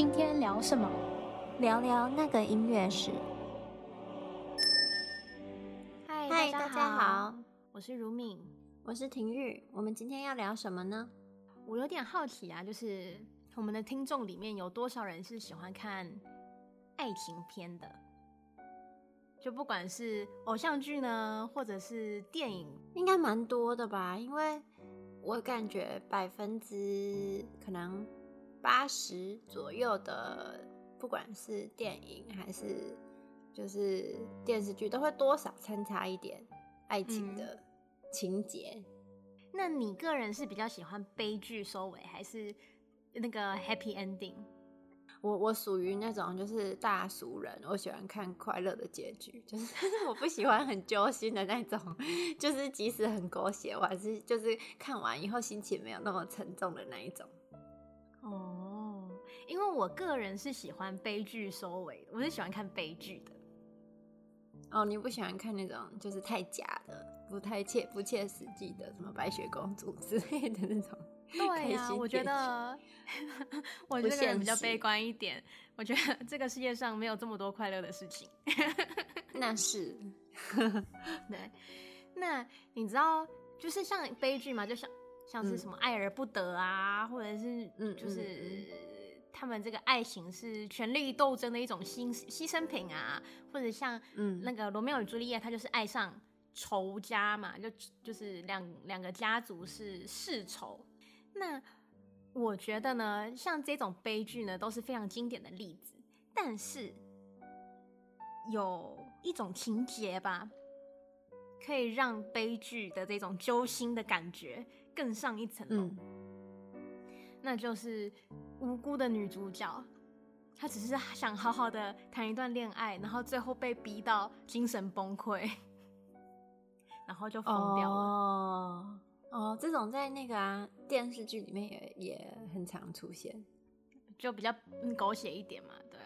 今天聊什么？聊聊那个音乐史。嗨，嗨，大家好，我是如敏，我是婷玉。我们今天要聊什么呢？我有点好奇啊，就是我们的听众里面有多少人是喜欢看爱情片的？就不管是偶像剧呢，或者是电影，应该蛮多的吧？因为我感觉百分之可能。八十左右的，不管是电影还是就是电视剧，都会多少掺杂一点爱情的情节。嗯。那你个人是比较喜欢悲剧收尾，还是那个 happy ending？我我属于那种就是大俗人，我喜欢看快乐的结局，就是 我不喜欢很揪心的那种，就是即使很狗血，我还是就是看完以后心情没有那么沉重的那一种。哦，因为我个人是喜欢悲剧收尾，我是喜欢看悲剧的。哦，你不喜欢看那种就是太假的、不太切、不切实际的，什么白雪公主之类的那种？对呀、啊，我觉得 我这个人比较悲观一点。我觉得这个世界上没有这么多快乐的事情。那是，对。那你知道，就是像悲剧嘛，就像。像是什么爱而不得啊，嗯、或者是嗯，就是他们这个爱情是权力斗争的一种牺牺牲品啊，或者像嗯那个罗密欧与朱丽叶，他就是爱上仇家嘛，就就是两两个家族是世仇。那我觉得呢，像这种悲剧呢，都是非常经典的例子。但是有一种情节吧。可以让悲剧的这种揪心的感觉更上一层楼，嗯，那就是无辜的女主角，她只是想好好的谈一段恋爱，然后最后被逼到精神崩溃，然后就疯掉了。哦，哦，这种在那个啊电视剧里面也也很常出现。就比较狗血一点嘛，对。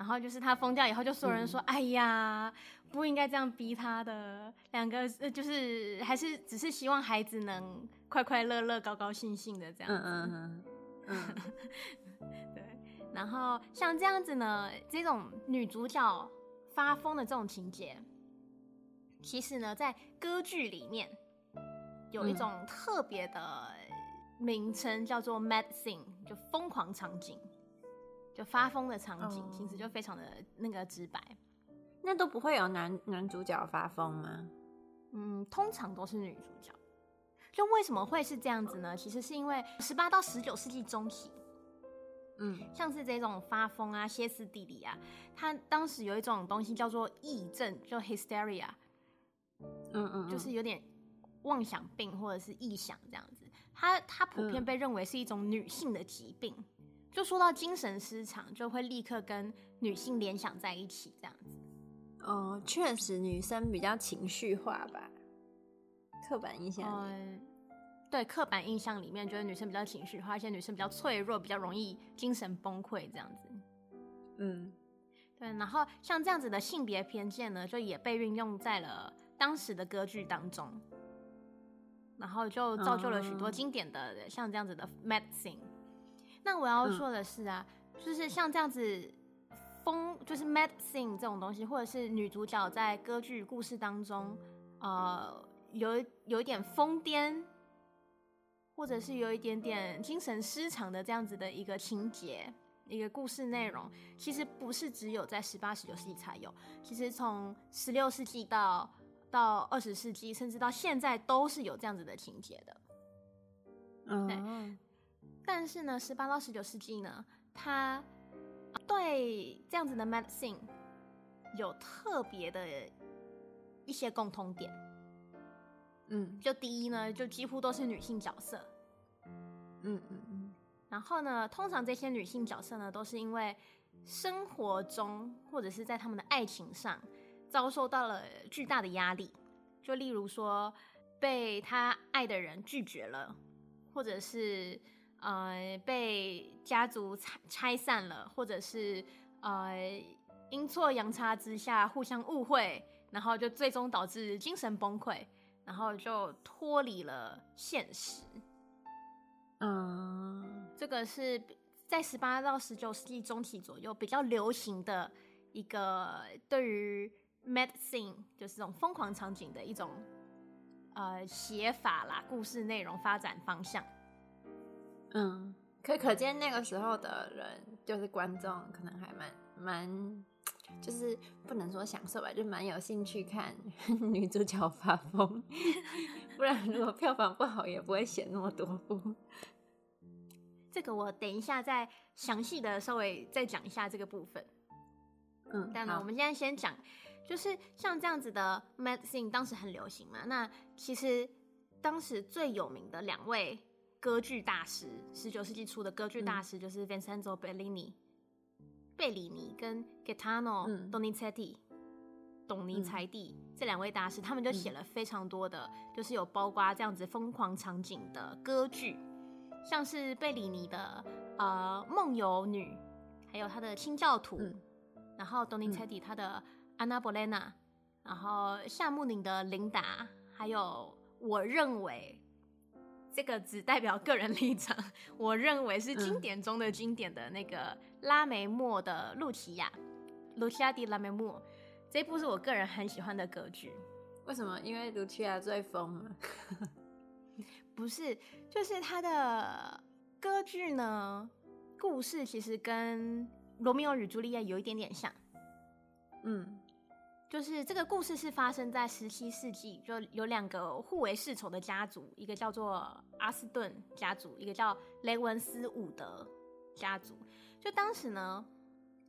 然后就是他疯掉以后，就所有人说：“嗯、哎呀，不应该这样逼他的。”两个就是还是只是希望孩子能快快乐乐、高高兴兴的这样子。嗯嗯 嗯。对。然后像这样子呢，这种女主角发疯的这种情节，其实呢，在歌剧里面有一种特别的名称，叫做 “mad scene”，就疯狂场景。就发疯的场景，其实就非常的那个直白。那都不会有男男主角发疯吗？嗯，通常都是女主角。就为什么会是这样子呢？其实是因为十八到十九世纪中期，嗯，像是这种发疯啊、歇斯底里啊，他当时有一种东西叫做癔症，就 hysteria，嗯嗯，嗯，就是有点妄想病或者是臆想这样子。它它普遍被认为是一种女性的疾病。就说到精神失常，就会立刻跟女性联想在一起，这样子。哦，确实，女生比较情绪化吧？刻板印象。嗯，对，刻板印象里面觉得女生比较情绪化，而且女生比较脆弱，比较容易精神崩溃这样子。嗯，对。然后像这样子的性别偏见呢，就也被运用在了当时的歌剧当中，然后就造就了许多经典的、嗯、像这样子的 mad scene。那我要说的是啊，嗯、就是像这样子疯，就是 mad scene 这种东西，或者是女主角在歌剧故事当中，呃，有有一点疯癫，或者是有一点点精神失常的这样子的一个情节，一个故事内容，其实不是只有在十八、十九世纪才有，其实从十六世纪到到二十世纪，甚至到现在都是有这样子的情节的。嗯。对但是呢，十八到十九世纪呢，他对这样子的 medicine 有特别的一些共通点。嗯，就第一呢，就几乎都是女性角色。嗯嗯嗯。然后呢，通常这些女性角色呢，都是因为生活中或者是在他们的爱情上遭受到了巨大的压力，就例如说被他爱的人拒绝了，或者是。呃，被家族拆拆散了，或者是呃阴错阳差之下互相误会，然后就最终导致精神崩溃，然后就脱离了现实。嗯，这个是在十八到十九世纪中期左右比较流行的一个对于 mad scene 就是这种疯狂场景的一种呃写法啦，故事内容发展方向。嗯，可可见那个时候的人就是观众，可能还蛮蛮，就是不能说享受吧，就蛮有兴趣看 女主角发疯，不然如果票房不好，也不会写那么多部。这个我等一下再详细的稍微再讲一下这个部分。嗯，但呢，我们现在先讲，就是像这样子的 mad scene 当时很流行嘛。那其实当时最有名的两位歌剧大师，十九世纪初的歌剧大师就是 Vincenzo Bellini、贝里尼跟 Gaetano Donizetti、董尼才蒂这两位大师，他们就写了非常多的，就是有包括这样子疯狂场景的歌剧。像是贝里尼的呃梦游女，还有他的清教徒，嗯、然后东尼采蒂他的安娜波莱娜，然后夏目宁的琳达，还有我认为这个只代表个人立场，我认为是经典中的经典的那个拉梅莫的露琪亚，露琪亚蒂拉梅莫，这一部是我个人很喜欢的歌剧。为什么？因为露琪亚最疯了。不是，就是他的歌剧呢，故事其实跟《罗密欧与朱丽叶》有一点点像。嗯，就是这个故事是发生在十七世纪，就有两个互为世仇的家族，一个叫做阿斯顿家族，一个叫雷文斯伍德家族。就当时呢，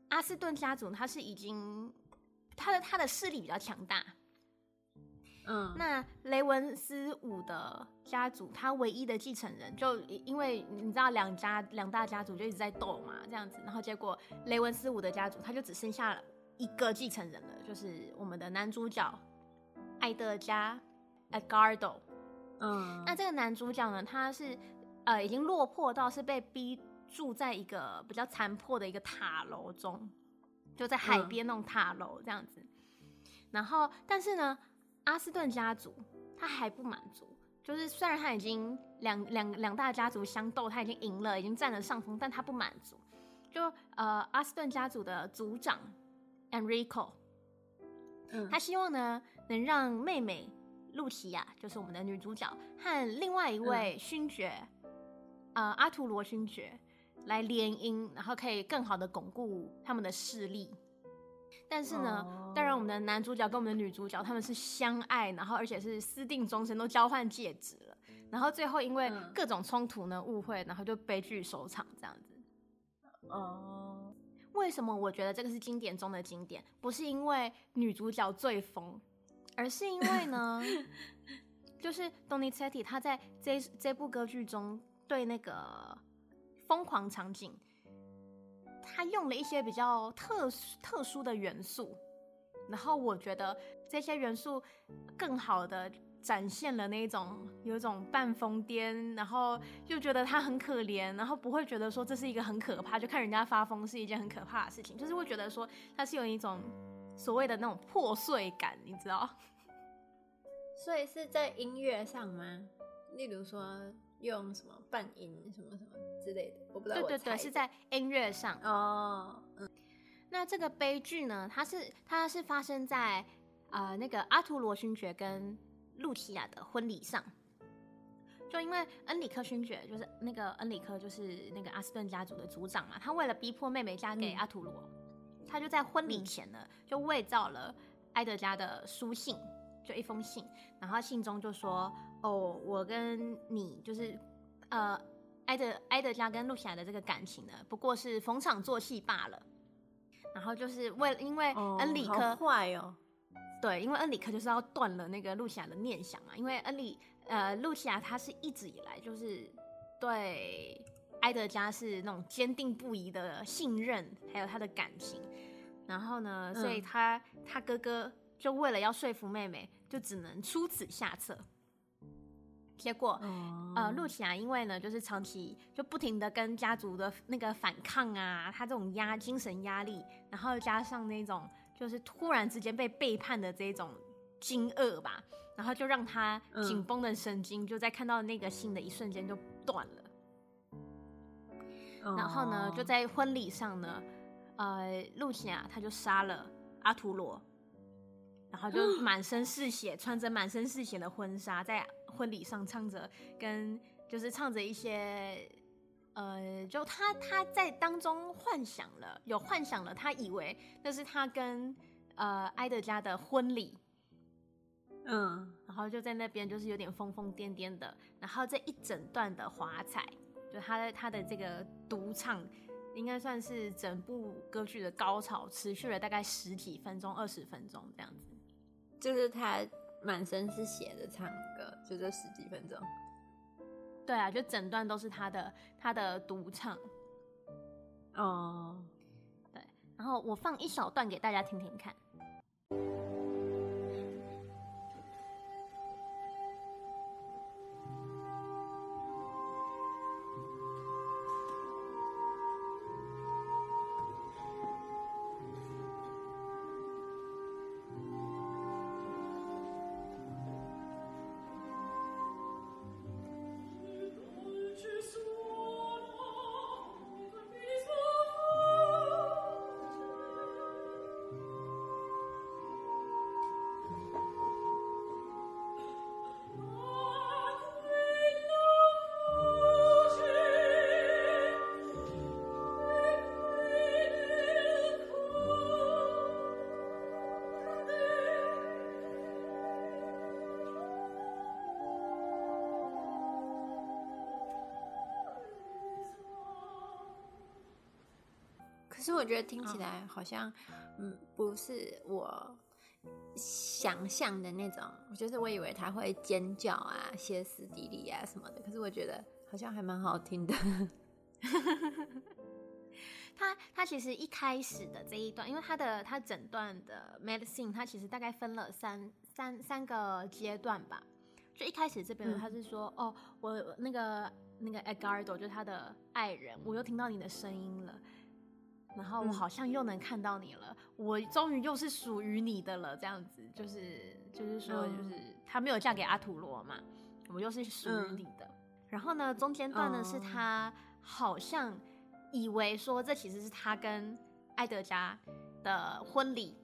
阿斯顿家族他是已经他的他的势力比较强大。嗯，那雷文斯伍的家族，他唯一的继承人，就因为你知道两家两大家族就一直在斗嘛，这样子，然后结果雷文斯伍的家族他就只剩下了一个继承人了，就是我们的男主角艾德加 Edgardo。嗯，那这个男主角呢，他是呃已经落魄到是被逼住在一个比较残破的一个塔楼中，就在海边那种塔楼这样子，嗯、然后但是呢。阿斯顿家族他还不满足，就是虽然他已经两两两大家族相斗，他已经赢了，已经占了上风，但他不满足。就呃，阿斯顿家族的族长 Enrico，嗯，他希望呢能让妹妹露琪亚，就是我们的女主角，和另外一位勋爵，嗯、呃，阿图罗勋爵来联姻，然后可以更好的巩固他们的势力。但是呢，oh. 当然我们的男主角跟我们的女主角他们是相爱，然后而且是私定终身，都交换戒指了。然后最后因为各种冲突呢、误会，然后就悲剧收场这样子。哦，oh. 为什么我觉得这个是经典中的经典？不是因为女主角最疯，而是因为呢，就是 Donizetti 他在这这部歌剧中对那个疯狂场景。他用了一些比较特殊特殊的元素，然后我觉得这些元素更好的展现了那种有一种半疯癫，然后又觉得他很可怜，然后不会觉得说这是一个很可怕，就看人家发疯是一件很可怕的事情，就是会觉得说他是有一种所谓的那种破碎感，你知道？所以是在音乐上吗？例如说。用什么半音什么什么之类的，我不知道。对对对，是在音乐上哦。嗯，那这个悲剧呢，它是它是发生在呃那个阿图罗勋爵跟露琪亚的婚礼上。就因为恩里克勋爵就是那个恩里克就是那个阿斯顿家族的族长嘛，他为了逼迫妹妹嫁给阿图罗，嗯、他就在婚礼前呢、嗯、就伪造了埃德加的书信。就一封信，然后信中就说：“哦，我跟你就是，呃，埃德埃德加跟露西亚的这个感情呢，不过是逢场作戏罢了。然后就是为了因为恩里克坏哦，对，因为恩里克就是要断了那个露西亚的念想嘛，因为恩里呃露西亚她是一直以来就是对埃德加是那种坚定不移的信任，还有他的感情。然后呢，所以他、嗯、他哥哥。”就为了要说服妹妹，就只能出此下策。结果，嗯、呃，露琪亚因为呢，就是长期就不停的跟家族的那个反抗啊，他这种压精神压力，然后加上那种就是突然之间被背叛的这种惊愕吧，然后就让他紧绷的神经就在看到那个信的一瞬间就断了。然后呢，就在婚礼上呢，呃，露西亚他就杀了阿图罗，然后就 满身是血，穿着满身是血的婚纱，在婚礼上唱着跟就是唱着一些，呃，就他他在当中幻想了，有幻想了，他以为那是他跟呃埃德加的婚礼。嗯，然后就在那边，就是有点疯疯癫癫的。然后这一整段的华彩，就他的他的这个独唱，应该算是整部歌剧的高潮，持续了大概十几分钟、二十分钟这样子。就是他满身是血的唱歌，就这十几分钟。对啊，就整段都是他的他的独唱。哦，对。然后我放一小段给大家听听看。可是我觉得听起来好像，嗯，不是我想象的那种。就是我以为他会尖叫啊、歇斯底里啊什么的。可是我觉得好像还蛮好听的。他他其实一开始的这一段，因为他的他整段的 Medicine，他其实大概分了三三三个阶段吧。就一开始这边他是说，嗯、哦，我那个那个 Edgardo 就是他的爱人，我又听到你的声音了。然后我好像又能看到你了，嗯、我终于又是属于你的了，这样子就是就是说，就是她没有嫁给阿土罗嘛，我又是属于你的。嗯、然后呢，中间段呢、哦、是她好像以为说这其实是她跟埃德加的婚礼，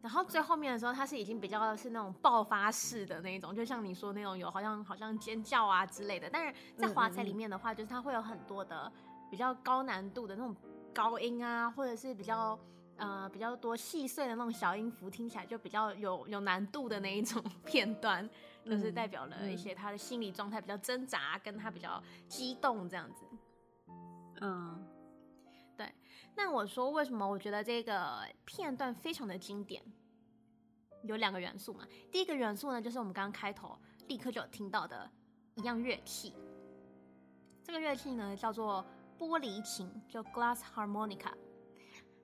然后最后面的时候，她是已经比较是那种爆发式的那种，就像你说那种有好像好像尖叫啊之类的。但是在华彩里面的话，就是它会有很多的比较高难度的那种。高音啊，或者是比较呃比较多细碎的那种小音符，听起来就比较有有难度的那一种片段，就是代表了一些他的心理状态比较挣扎，跟他比较激动这样子。嗯，对。那我说为什么我觉得这个片段非常的经典？有两个元素嘛。第一个元素呢，就是我们刚刚开头立刻就听到的一样乐器。这个乐器呢，叫做。玻璃琴就 glass harmonica，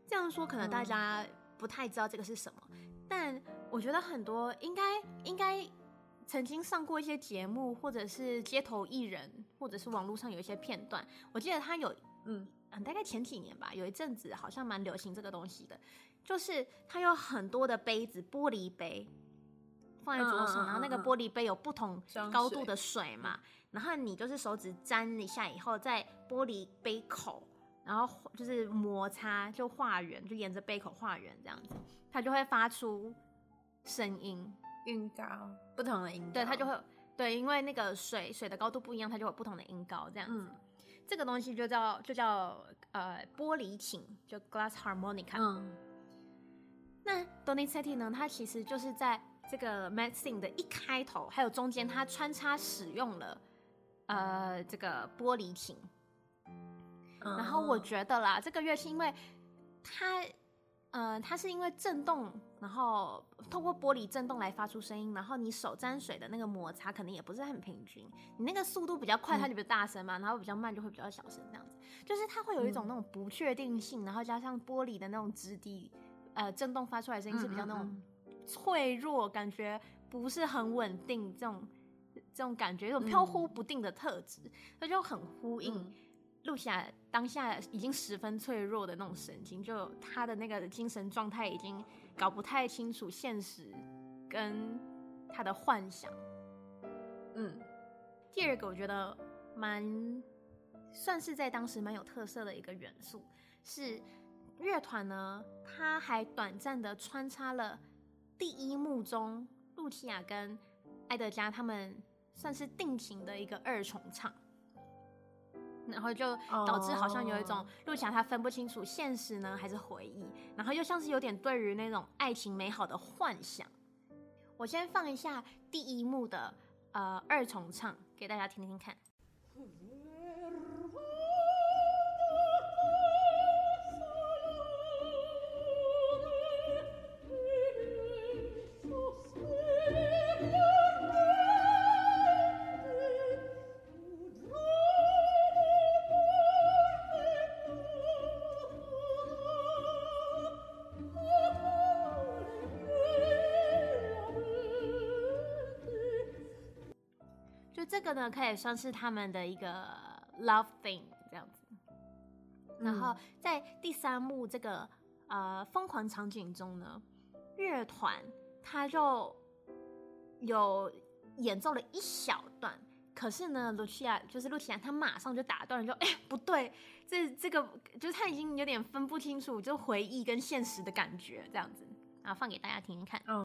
这样说可能大家不太知道这个是什么，嗯、但我觉得很多应该应该曾经上过一些节目，或者是街头艺人，或者是网络上有一些片段。我记得他有嗯，大概前几年吧，有一阵子好像蛮流行这个东西的，就是它有很多的杯子，玻璃杯放在桌上，嗯嗯嗯嗯，然后那个玻璃杯有不同高度的水嘛。然后你就是手指沾一下以后，在玻璃杯口，然后就是摩擦，就画圆，就沿着杯口画圆这样子，它就会发出声音，音高，不同的音高。对，它就会对，因为那个水水的高度不一样，它就有不同的音高这样子。嗯、这个东西就叫就叫呃玻璃琴，就 glass harmonica。嗯。那 Donizetti 呢？它其实就是在这个 Matzing 的一开头，还有中间，它穿插使用了。呃，这个玻璃琴，然后我觉得啦，这个乐器因为它，呃，它是因为震动，然后透过玻璃震动来发出声音，然后你手沾水的那个摩擦可能也不是很平均，你那个速度比较快，它就比较大声嘛，然后比较慢就会比较小声，这样子，就是它会有一种那种不确定性，然后加上玻璃的那种质地，呃，震动发出来的声音是比较那种脆弱，感觉不是很稳定这种。这种感觉，有种飘忽不定的特质，那、嗯、就很呼应露西亚当下已经十分脆弱的那种神经，就他的那个精神状态已经搞不太清楚现实跟他的幻想。嗯，第二个我觉得蛮算是在当时蛮有特色的一个元素，是乐团呢，它还短暂的穿插了第一幕中露琪亚跟艾德加他们算是定情的一个二重唱，然后就导致好像有一种露琪亚她分不清楚现实呢还是回忆，然后又像是有点对于那种爱情美好的幻想。我先放一下第一幕的呃二重唱给大家听听看。这个呢，可以算是他们的一个 love thing 这样子。然后在第三幕这个呃疯狂场景中呢，乐团他就有演奏了一小段，可是呢，露琪亚就是露琪亚，她马上就打断了，就哎不对，这这个就是他已经有点分不清楚，就回忆跟现实的感觉这样子，然后放给大家听听看。嗯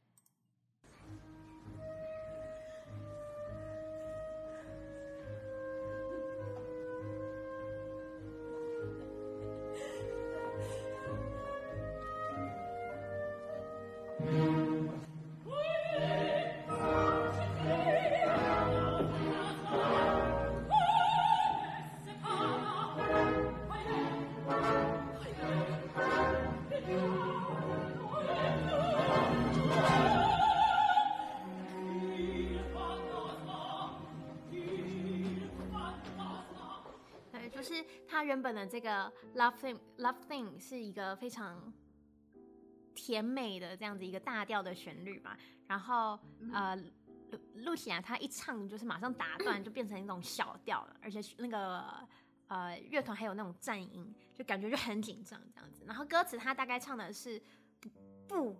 他原本的这个 love thing love thing 是一个非常甜美的这样子一个大调的旋律嘛，然后呃，露露西亚她一唱就是马上打断，就变成一种小调了，而且那个呃乐团还有那种战音，就感觉就很紧张这样子。然后歌词他大概唱的是不不，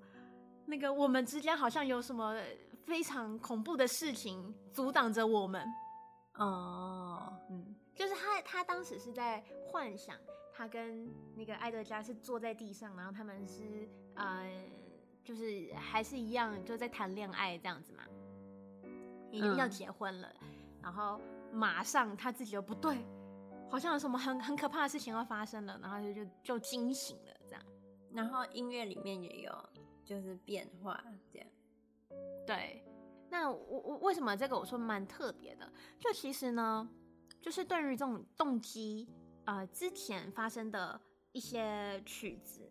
那个我们之间好像有什么非常恐怖的事情阻挡着我们。哦，嗯。就是他，他当时是在幻想，他跟那个艾德加是坐在地上，然后他们是呃，就是还是一样，就在谈恋爱这样子嘛，已经要结婚了，嗯、然后马上他自己就不对，好像有什么很很可怕的事情要发生了，然后就就就惊醒了这样，然后音乐里面也有就是变化这样，对，那我我为什么这个我说蛮特别的？就其实呢。就是对于这种动机，呃，之前发生的一些曲子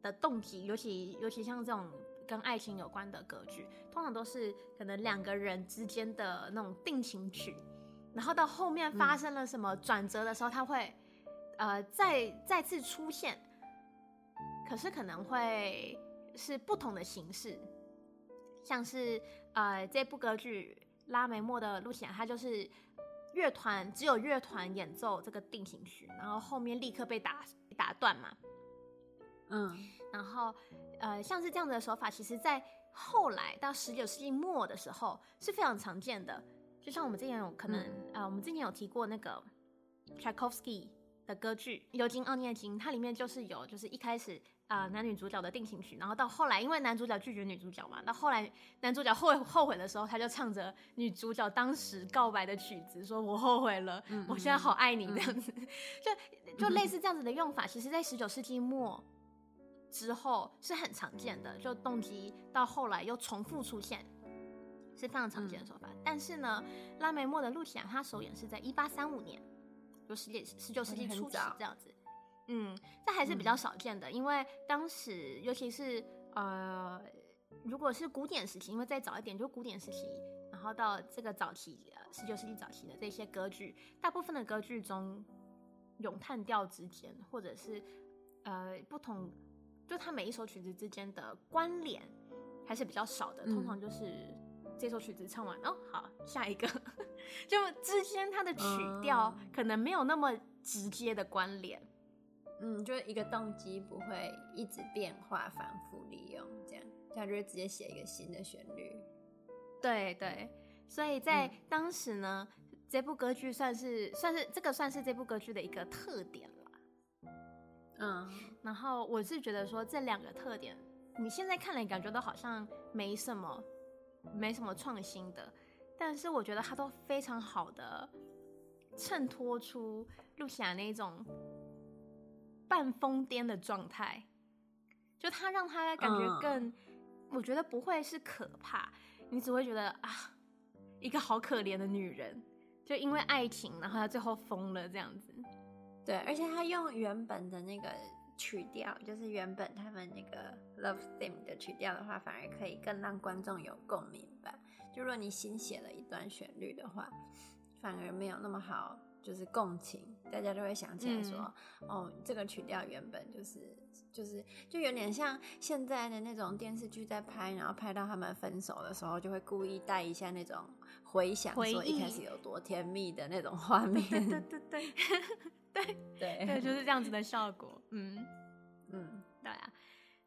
的动机，尤其尤其像这种跟爱情有关的歌剧，通常都是可能两个人之间的那种定情曲，然后到后面发生了什么转折的时候，它会呃再再次出现，可是可能会是不同的形式，像是呃这部歌剧《拉梅莫的露琪亚》，它就是。乐团只有乐团演奏这个定型曲，然后后面立刻被打打断嘛。嗯，然后呃，像是这样的手法，其实在后来到十九世纪末的时候是非常常见的。就像我们之前有可能、嗯、呃，我们之前有提过那个柴可夫斯基的歌剧《尤金·奥涅金》，它里面就是有，就是一开始。啊、呃，男女主角的定情曲，然后到后来，因为男主角拒绝女主角嘛，到后来男主角后后悔的时候，他就唱着女主角当时告白的曲子，说我后悔了，嗯 嗯我现在好爱你这样子，嗯、就就类似这样子的用法，其实在十九世纪末之后是很常见的，就动机到后来又重复出现，是非常常见的手法。嗯、但是呢，拉梅莫的露琪亚他首演是在一八三五年，就十九十九世纪初期这样子。嗯，这还是比较少见的，嗯、因为当时尤其是呃，如果是古典时期，因为再早一点就古典时期，然后到这个早期呃十九世纪早期的这些歌剧，大部分的歌剧中，咏叹调之间或者是呃不同，就它每一首曲子之间的关联还是比较少的，通常就是这首曲子唱完，嗯、哦，好，下一个，就之间它的曲调可能没有那么直接的关联。嗯，就一个动机不会一直变化、反复利用，这样，他就会直接写一个新的旋律。对对，所以在当时呢，嗯、这部歌剧算是算是这个算是这部歌剧的一个特点了。嗯，然后我是觉得说这两个特点，你现在看来感觉都好像没什么，没什么创新的，但是我觉得它都非常好的衬托出露西亚那种半疯癫的状态，就它让它感觉更，嗯、我觉得不会是可怕，你只会觉得啊，一个好可怜的女人，就因为爱情，然后她最后疯了这样子。对，而且他用原本的那个曲调，就是原本他们那个 love theme 的曲调的话，反而可以更让观众有共鸣吧。就如果你新写了一段旋律的话，反而没有那么好，就是共情，大家就会想起来说，嗯、哦，这个曲调原本就是就是就有点像现在的那种电视剧在拍，然后拍到他们分手的时候，就会故意带一下那种回想，说一开始有多甜蜜的那种画面。对对对对。对对 对，就是这样子的效果。嗯嗯，对啊。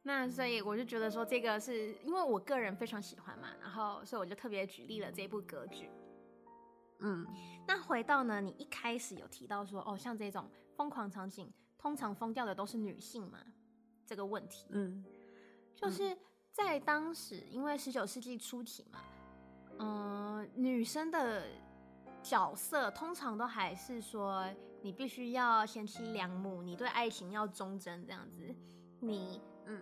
那所以我就觉得说，这个是因为我个人非常喜欢嘛，然后所以我就特别举例了这部歌剧。嗯，那回到呢，你一开始有提到说，哦，像这种疯狂场景，通常疯掉的都是女性嘛？这个问题，嗯，就是在当时，因为十九世纪初期嘛，嗯、呃，女生的角色通常都还是说。你必须要贤妻良母，你对爱情要忠贞，这样子。你，嗯，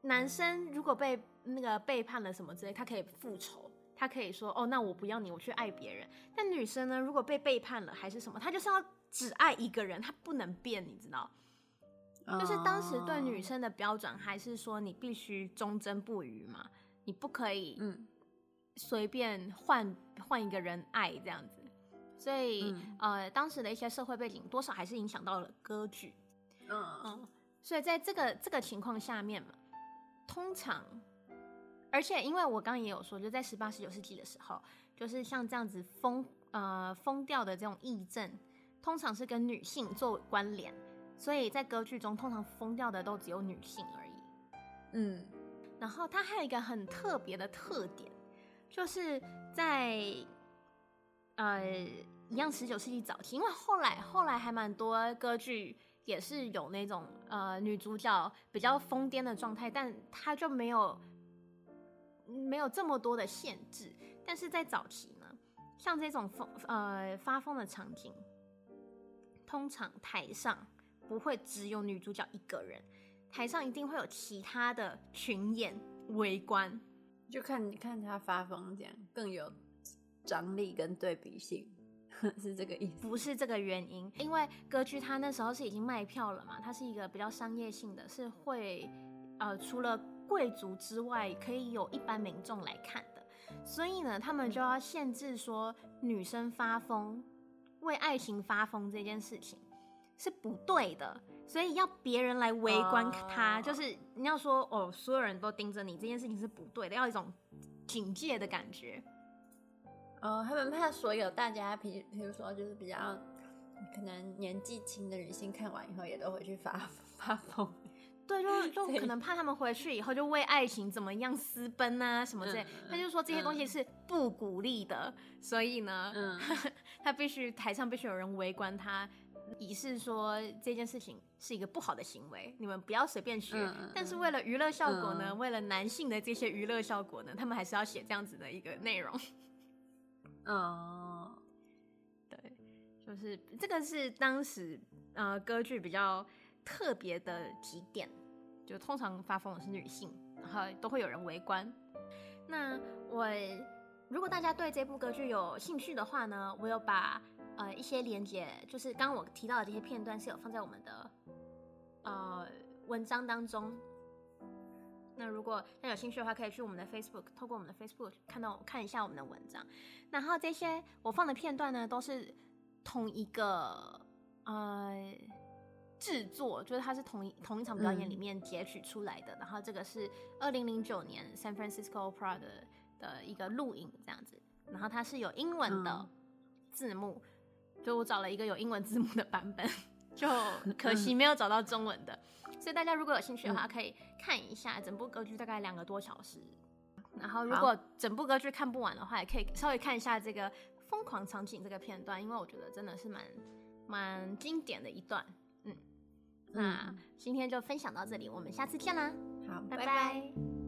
男生如果被那个背叛了什么之类，他可以复仇，他可以说，哦，那我不要你，我去爱别人。但女生呢，如果被背叛了还是什么，她就是要只爱一个人，她不能变，你知道？就是当时对女生的标准还是说，你必须忠贞不渝嘛，你不可以，嗯，随便换换一个人爱这样子。所以，嗯、呃，当时的一些社会背景多少还是影响到了歌剧，嗯。嗯，所以在这个这个情况下面嘛，通常，而且因为我刚刚也有说，就在十八、十九世纪的时候，就是像这样子疯呃疯掉的这种癔症，通常是跟女性做关联，所以在歌剧中通常疯掉的都只有女性而已，嗯，然后它还有一个很特别的特点，就是在。呃，一样，十九世纪早期，因为后来后来还蛮多歌剧也是有那种呃女主角比较疯癫的状态，但她就没有没有这么多的限制。但是在早期呢，像这种疯呃发疯的场景，通常台上不会只有女主角一个人，台上一定会有其他的群演围观，就看你看她发疯这样更有。张力跟对比性 是这个意思？不是这个原因，因为歌剧它那时候是已经卖票了嘛，它是一个比较商业性的，是会呃除了贵族之外，可以有一般民众来看的，所以呢，他们就要限制说女生发疯，为爱情发疯这件事情是不对的，所以要别人来围观他，uh、就是你要说哦，所有人都盯着你，这件事情是不对的，要一种警戒的感觉。哦，他们怕所有大家，比比如说就是比较可能年纪轻的女性看完以后也都会去发发疯，对，就就可能怕他们回去以后就为爱情怎么样私奔啊什么之类，他、嗯、就说这些东西是不鼓励的，嗯、所以呢，嗯、他必须台上必须有人围观他，以示说这件事情是一个不好的行为，你们不要随便学。嗯、但是为了娱乐效果呢，嗯、为了男性的这些娱乐效果呢，他们还是要写这样子的一个内容。哦，对，就是这个是当时呃歌剧比较特别的几点，就通常发疯的是女性，然后都会有人围观。那我如果大家对这部歌剧有兴趣的话呢，我有把呃一些连接，就是刚刚我提到的这些片段是有放在我们的呃文章当中。那如果大家有兴趣的话，可以去我们的 Facebook，透过我们的 Facebook 看到看一下我们的文章。然后这些我放的片段呢，都是同一个呃制作，就是它是同一同一场表演里面截取出来的。嗯、然后这个是二零零九年 San Francisco Opera 的的一个录影这样子。然后它是有英文的字幕，嗯、就我找了一个有英文字幕的版本，就可惜没有找到中文的。所以大家如果有兴趣的话可以看一下整部歌剧大概两个多小时。然后如果整部歌剧看不完的话也可以稍微看一下这个疯狂场景这个片段因为我觉得真的是蛮蛮经典的一段。嗯。那今天就分享到这里我们下次见啦。好拜。拜。